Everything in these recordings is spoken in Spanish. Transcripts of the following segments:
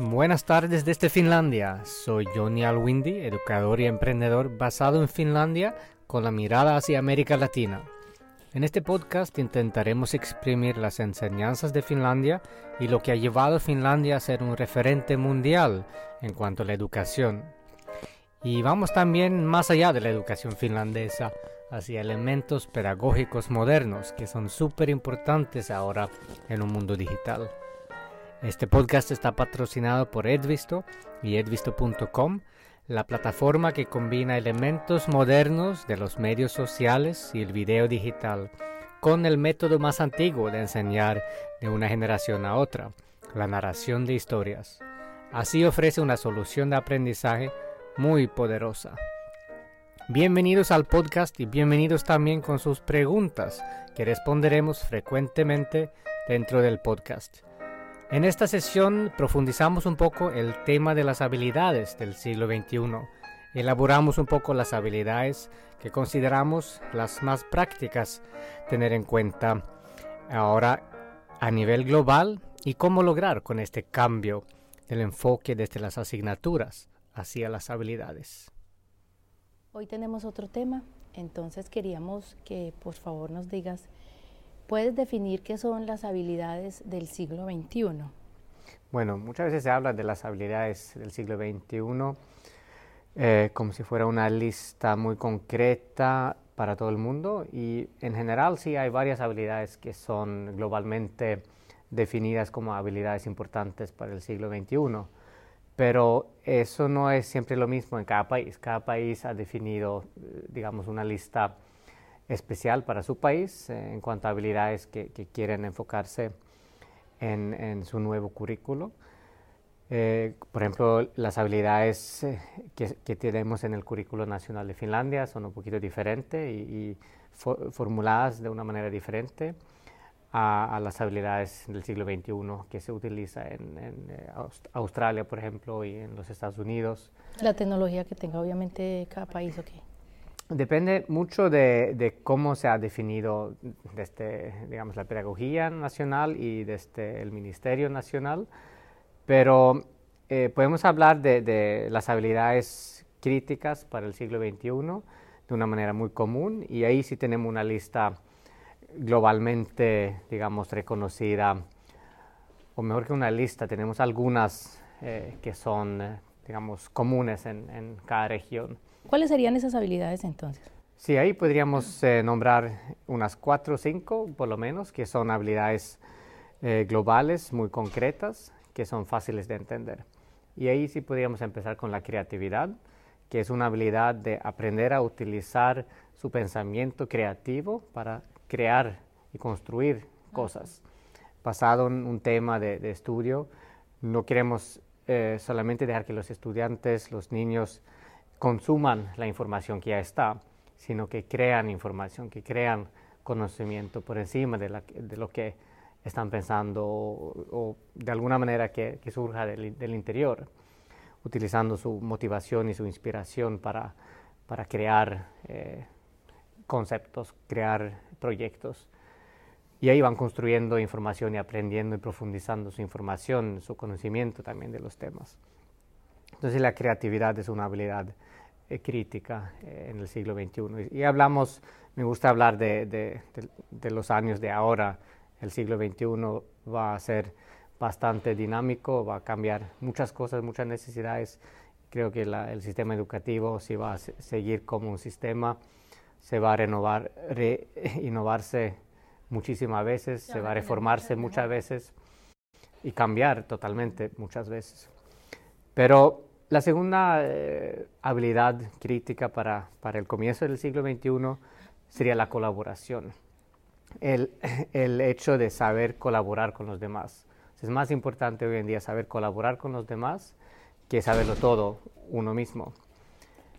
Buenas tardes desde Finlandia. Soy Johnny Alwindi, educador y emprendedor basado en Finlandia con la mirada hacia América Latina. En este podcast intentaremos exprimir las enseñanzas de Finlandia y lo que ha llevado a Finlandia a ser un referente mundial en cuanto a la educación. Y vamos también más allá de la educación finlandesa, hacia elementos pedagógicos modernos que son súper importantes ahora en un mundo digital. Este podcast está patrocinado por Edvisto y edvisto.com la plataforma que combina elementos modernos de los medios sociales y el video digital con el método más antiguo de enseñar de una generación a otra, la narración de historias. Así ofrece una solución de aprendizaje muy poderosa. Bienvenidos al podcast y bienvenidos también con sus preguntas que responderemos frecuentemente dentro del podcast. En esta sesión profundizamos un poco el tema de las habilidades del siglo XXI. Elaboramos un poco las habilidades que consideramos las más prácticas tener en cuenta ahora a nivel global y cómo lograr con este cambio del enfoque desde las asignaturas hacia las habilidades. Hoy tenemos otro tema, entonces queríamos que por favor nos digas ¿Puedes definir qué son las habilidades del siglo XXI? Bueno, muchas veces se habla de las habilidades del siglo XXI eh, como si fuera una lista muy concreta para todo el mundo y en general sí hay varias habilidades que son globalmente definidas como habilidades importantes para el siglo XXI. Pero eso no es siempre lo mismo en cada país. Cada país ha definido, eh, digamos, una lista especial para su país eh, en cuanto a habilidades que, quieren enfocarse en, su nuevo currículo. Eh, por ejemplo, las habilidades eh, que, tenemos en el currículo nacional de Finlandia son un poquito diferentes y, formuladas de una manera diferente a, las habilidades del siglo XXI que se utiliza en, Australia, por ejemplo, y en los Estados Unidos. La tecnología que tenga obviamente cada país, ¿o qué? Depende mucho de, cómo se ha definido desde, digamos, la pedagogía nacional y desde el Ministerio Nacional, pero eh, podemos hablar de, las habilidades críticas para el siglo XXI de una manera muy común y ahí sí tenemos una lista globalmente, digamos, reconocida, o mejor que una lista, tenemos algunas eh, que son, eh, digamos, comunes en cada región. ¿Cuáles serían esas habilidades entonces? Sí, ahí podríamos eh, nombrar unas cuatro o cinco, por lo menos, que son habilidades eh, globales muy concretas, que son fáciles de entender. Y ahí sí podríamos empezar con la creatividad, que es una habilidad de aprender a utilizar su pensamiento creativo para crear y construir cosas. Basado en un tema de, estudio, no queremos eh, solamente dejar que los estudiantes, los niños, consuman la información que ya está, sino que crean información, que crean conocimiento por encima de, lo que están pensando o, de alguna manera que, surja del, interior, utilizando su motivación y su inspiración para, crear eh, conceptos, crear proyectos. Y ahí van construyendo información y aprendiendo y profundizando su información, su conocimiento también de los temas. Entonces la creatividad es una habilidad eh, crítica eh, en el siglo XXI. Y, hablamos, me gusta hablar de, de, los años de ahora. El siglo XXI va a ser bastante dinámico, va a cambiar muchas cosas, muchas necesidades. Creo que el sistema educativo si va a seguir como un sistema, se va a renovar, reinnovarse muchísimas veces, se va a reformarse muchas veces y cambiar totalmente muchas veces. Pero la segunda eh, habilidad crítica para, el comienzo del siglo XXI sería la colaboración. El, hecho de saber colaborar con los demás. Es más importante hoy en día saber colaborar con los demás que saberlo todo uno mismo,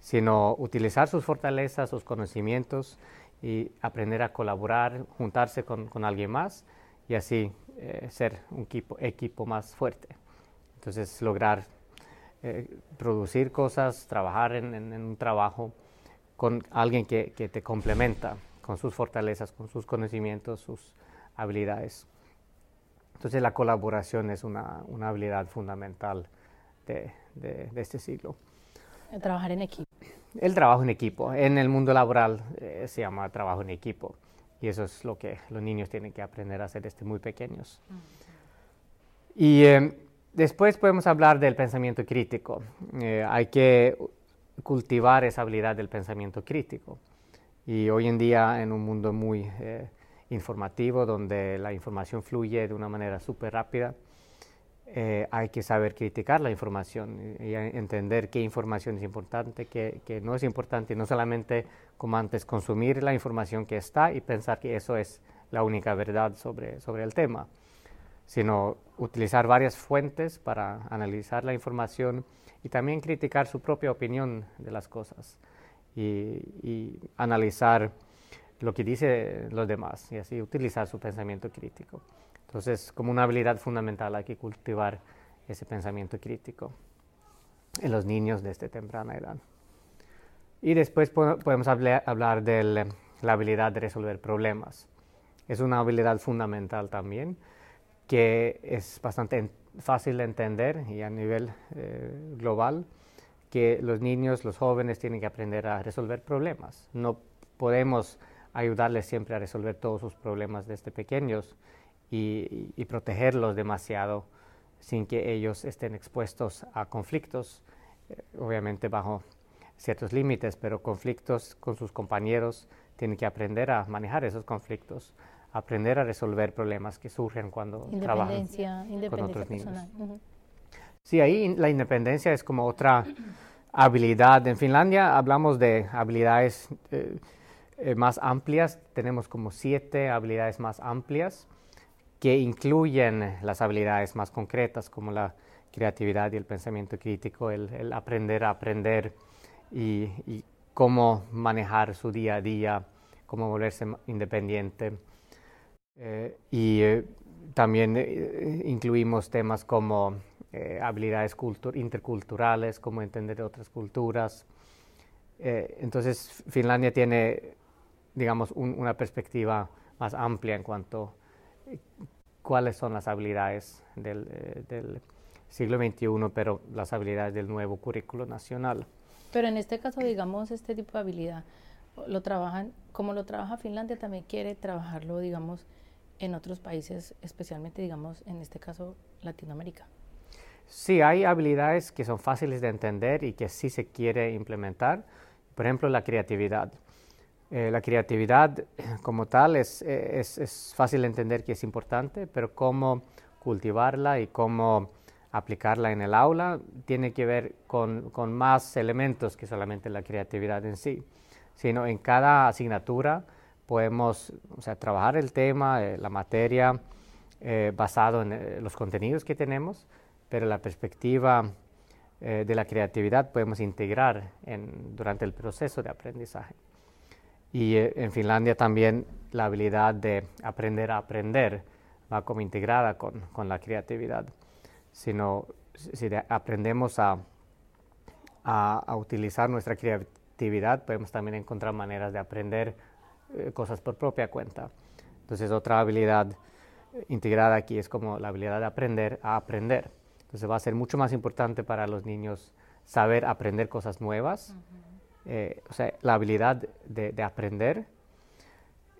sino utilizar sus fortalezas, sus conocimientos y aprender a colaborar, juntarse con, alguien más y así eh, ser un equipo, equipo más fuerte. Entonces lograr eh, producir cosas, trabajar en, un trabajo con alguien que, te complementa con sus fortalezas, con sus conocimientos, sus habilidades. Entonces la colaboración es una, una habilidad fundamental de, de, este siglo. Trabajar en equipo. El trabajo en equipo. En el mundo laboral eh, se llama trabajo en equipo. Y eso es lo que los niños tienen que aprender a hacer desde muy pequeños. Y eh, después podemos hablar del pensamiento crítico. Eh, hay que cultivar esa habilidad del pensamiento crítico. Y hoy en día, en un mundo muy informativo, donde la información fluye de una manera súper rápida, eh, hay que saber criticar la información y, entender qué información es importante, qué, no es importante, y no solamente como antes consumir la información que está y pensar que eso es la única verdad sobre el tema, sino utilizar varias fuentes para analizar la información y también criticar su propia opinión de las cosas y, analizar lo que dicen los demás y así utilizar su pensamiento crítico. Entonces, como una habilidad fundamental hay que cultivar ese pensamiento crítico en los niños desde temprana edad. Y después podemos hablar de la habilidad de resolver problemas. Es una habilidad fundamental también que es bastante fácil de entender y a nivel eh, global que los niños, los jóvenes tienen que aprender a resolver problemas. No podemos ayudarles siempre a resolver todos sus problemas desde pequeños y, protegerlos demasiado sin que ellos estén expuestos a conflictos, eh, obviamente bajo ciertos límites, pero conflictos con sus compañeros, tienen que aprender a manejar esos conflictos, aprender a resolver problemas que surgen cuando trabajan con otros niños. Sí, ahí la independencia es como otra habilidad. En Finlandia hablamos de habilidades eh, eh, más amplias, tenemos como siete habilidades más amplias que incluyen las habilidades más concretas como la creatividad y el pensamiento crítico, el, aprender a aprender y, cómo manejar su día a día, cómo volverse independiente. Eh, y eh, también incluimos temas como habilidades interculturales, cómo entender otras culturas. entonces, Finlandia tiene digamos, una perspectiva más amplia en cuanto a eh, cuáles son las habilidades del, eh, del, siglo XXI, pero las habilidades del nuevo currículo nacional. Pero en este caso, digamos, este tipo de habilidad, lo trabajan, como lo trabaja Finlandia, también quiere trabajarlo, digamos, en otros países, especialmente, digamos, en este caso, Latinoamérica. Sí, hay habilidades que son fáciles de entender y que sí se quiere implementar. Por ejemplo, la creatividad. Eh, la creatividad como tal es, es, es, fácil de entender que es importante, pero cómo cultivarla y cómo aplicarla en el aula tiene que ver con, con, más elementos que solamente la creatividad en sí, sino en cada asignatura podemos o sea, trabajar el tema, eh, la materia, eh, basado en los contenidos que tenemos, pero la perspectiva de la creatividad podemos integrar en, durante el proceso de aprendizaje. Y eh, en Finlandia también la habilidad de aprender a aprender va como integrada con, con la creatividad. Sino, si aprendemos a, a, utilizar nuestra creatividad, podemos también encontrar maneras de aprender eh, cosas por propia cuenta. Entonces, otra habilidad eh, integrada aquí es como la habilidad de aprender a aprender. Entonces, va a ser mucho más importante para los niños saber aprender cosas nuevas. Eh, o sea, la habilidad de, aprender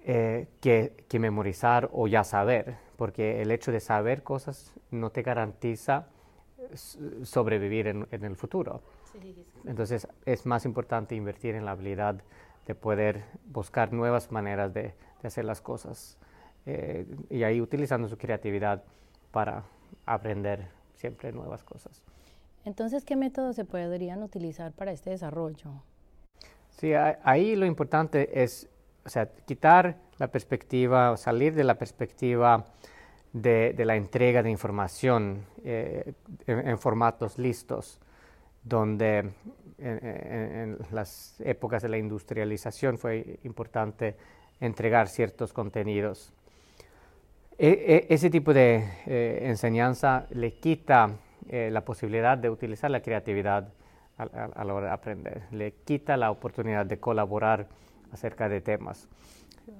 eh, que, memorizar o ya saber, porque el hecho de saber cosas no te garantiza sobrevivir en, el futuro. Entonces es más importante invertir en la habilidad de poder buscar nuevas maneras de, hacer las cosas eh, y ahí utilizando su creatividad para aprender siempre nuevas cosas. Entonces, ¿qué métodos se podrían utilizar para este desarrollo? Sí, ahí lo importante es o sea, quitar la perspectiva, salir de la perspectiva de, la entrega de información eh, en, formatos listos, donde en, las épocas de la industrialización fue importante entregar ciertos contenidos. E, e, ese tipo de eh, enseñanza le quita eh, la posibilidad de utilizar la creatividad a, la hora de aprender. Le quita la oportunidad de colaborar acerca de temas.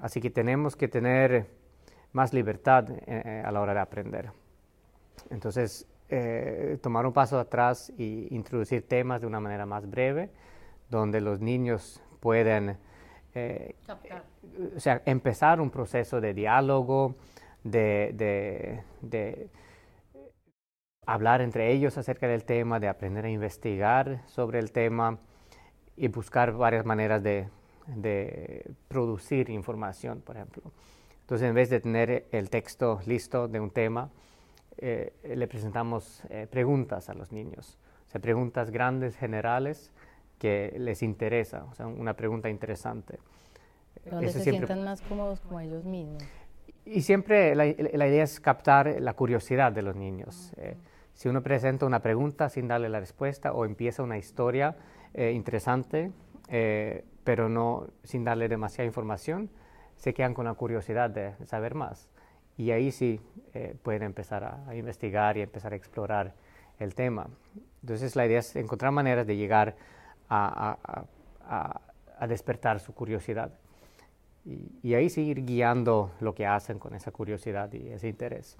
Así que tenemos que tener más libertad a la hora de aprender. Entonces, tomar un paso atrás e introducir temas de una manera más breve, donde los niños pueden o sea, empezar un proceso de diálogo, de, hablar entre ellos acerca del tema, de aprender a investigar sobre el tema y buscar varias maneras de, producir información, por ejemplo. Entonces, en vez de tener el texto listo de un tema, eh, le presentamos eh, preguntas a los niños, o sea, preguntas grandes, generales, que les interesa, o sea, una pregunta interesante. Donde se sientan más cómodos como ellos mismos. Y siempre la, idea es captar la curiosidad de los niños. Eh, si uno presenta una pregunta sin darle la respuesta o empieza una historia eh, interesante, eh, pero no sin darle demasiada información, se quedan con la curiosidad de, saber más. Y ahí sí pueden empezar a, investigar y empezar a explorar el tema. Entonces la idea es encontrar maneras de llegar a, despertar su curiosidad y, ahí seguir guiando lo que hacen con esa curiosidad y ese interés.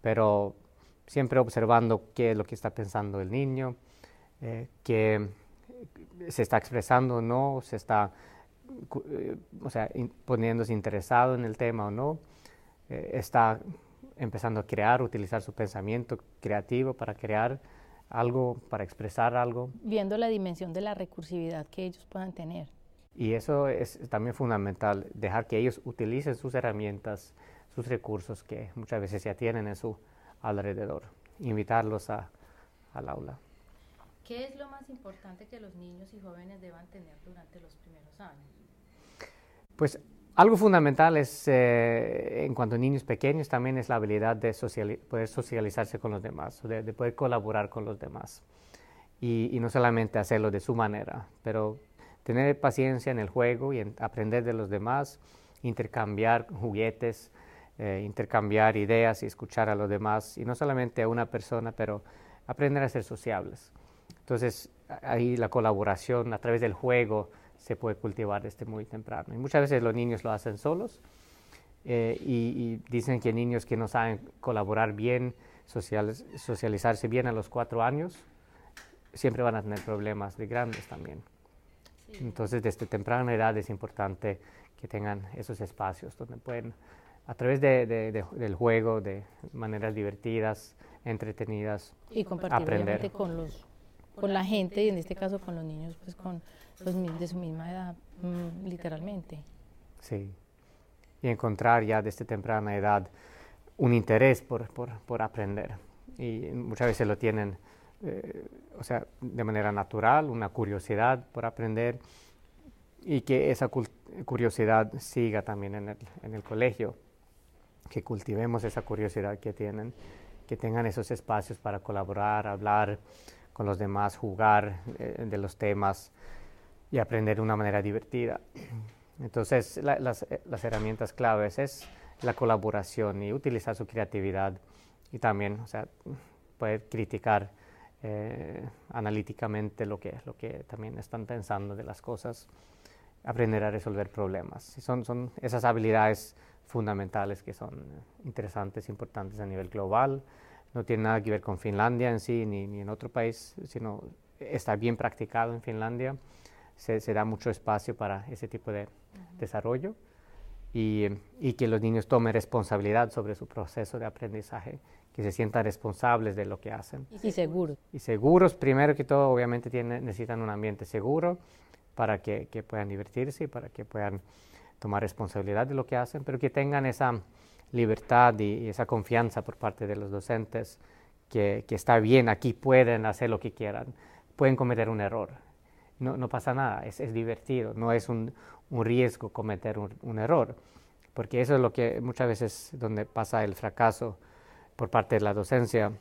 Pero siempre observando qué es lo que está pensando el niño, eh, qué se está expresando o no, se está eh, o sea, poniéndose interesado en el tema o no, eh, está empezando a crear, utilizar su pensamiento creativo para crear algo, para expresar algo. Viendo la dimensión de la recursividad que ellos puedan tener. Y eso es también fundamental, dejar que ellos utilicen sus herramientas, sus recursos que muchas veces ya tienen en su alrededor, invitarlos a, al aula. ¿Qué es lo más importante que los niños y jóvenes deban tener durante los primeros años? Pues algo fundamental es, eh, en cuanto a niños pequeños, también es la habilidad de poder socializarse con los demás, de, poder colaborar con los demás. Y, no solamente hacerlo de su manera, pero tener paciencia en el juego y aprender de los demás, intercambiar juguetes, eh, intercambiar ideas y escuchar a los demás, y no solamente a una persona, pero aprender a ser sociables. Entonces, ahí la colaboración a través del juego se puede cultivar desde muy temprano. Y muchas veces los niños lo hacen solos eh, y, dicen que niños que no saben colaborar bien, socializarse bien a los cuatro años, siempre van a tener problemas de grandes también. Entonces, desde temprana edad es importante que tengan esos espacios donde pueden, a través del juego, de maneras divertidas, entretenidas, y compartir con los con la gente y en este caso con los niños, pues con los de su misma edad, mm, literalmente. Sí, y encontrar ya desde temprana edad un interés por, por, por aprender. Y muchas veces lo tienen eh, o sea, de manera natural, una curiosidad por aprender y que esa curiosidad siga también en el, en el colegio, que cultivemos esa curiosidad que tienen, que tengan esos espacios para colaborar, hablar con los demás, jugar eh, de los temas y aprender de una manera divertida. Entonces, las, las, herramientas claves es la colaboración y utilizar su creatividad y también, o sea, poder criticar eh, analíticamente lo que, lo que también están pensando de las cosas, aprender a resolver problemas. Y son, son esas habilidades fundamentales que son interesantes, importantes a nivel global. No tiene nada que ver con Finlandia en sí ni, ni en otro país, sino está bien practicado en Finlandia. Se, se da mucho espacio para ese tipo de desarrollo y, y, que los niños tomen responsabilidad sobre su proceso de aprendizaje que se sientan responsables de lo que hacen. Y seguros. Y seguros, primero que todo, obviamente tienen, necesitan un ambiente seguro para que, que, puedan divertirse y para que puedan tomar responsabilidad de lo que hacen, pero que tengan esa libertad y, esa confianza por parte de los docentes, que, que, está bien, aquí pueden hacer lo que quieran, pueden cometer un error, no, no pasa nada, es, es, divertido, no es un, un riesgo cometer un, un, error, porque eso es lo que muchas veces donde pasa el fracaso por parte de la docencia,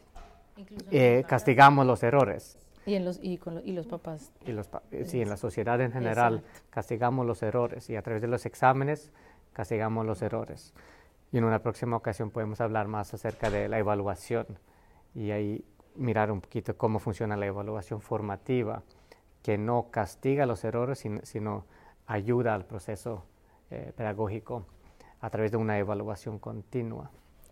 eh, castigamos los errores. Y, en los, y, con y los papás. Y los, sí, en la sociedad en general castigamos los errores y a través de los exámenes castigamos los errores. Y en una próxima ocasión podemos hablar más acerca de la evaluación y ahí mirar un poquito cómo funciona la evaluación formativa, que no castiga los errores, sino, ayuda al proceso eh, pedagógico a través de una evaluación continua.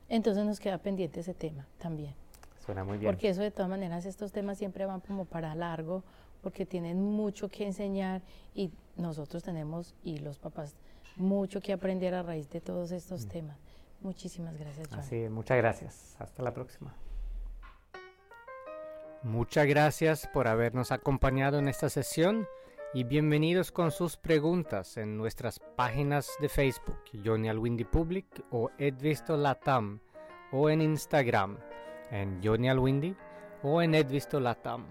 Entonces nos queda pendiente ese tema también. Suena muy bien. Porque eso de todas maneras estos temas siempre van como para largo, porque tienen mucho que enseñar y nosotros tenemos, y los papás, mucho que aprender a raíz de todos estos mm. temas. Muchísimas gracias. John. Así, muchas gracias. Hasta la próxima. Muchas gracias por habernos acompañado en esta sesión y bienvenidos con sus preguntas en nuestras páginas de Facebook, Johnny Public o Edvisto Latam, o en Instagram, en Johnny o en Edvisto Latam.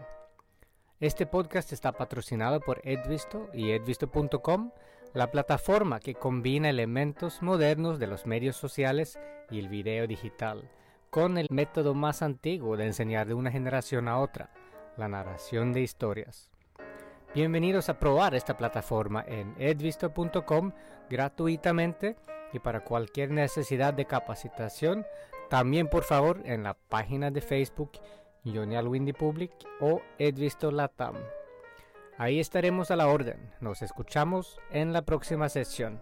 Este podcast está patrocinado por Edvisto y edvisto.com, la plataforma que combina elementos modernos de los medios sociales y el video digital con el método más antiguo de enseñar de una generación a otra, la narración de historias. Bienvenidos a probar esta plataforma en edvisto.com gratuitamente y para cualquier necesidad de capacitación, también por favor en la página de Facebook Johnny Windy Public o Edvisto Latam. Ahí estaremos a la orden. Nos escuchamos en la próxima sesión.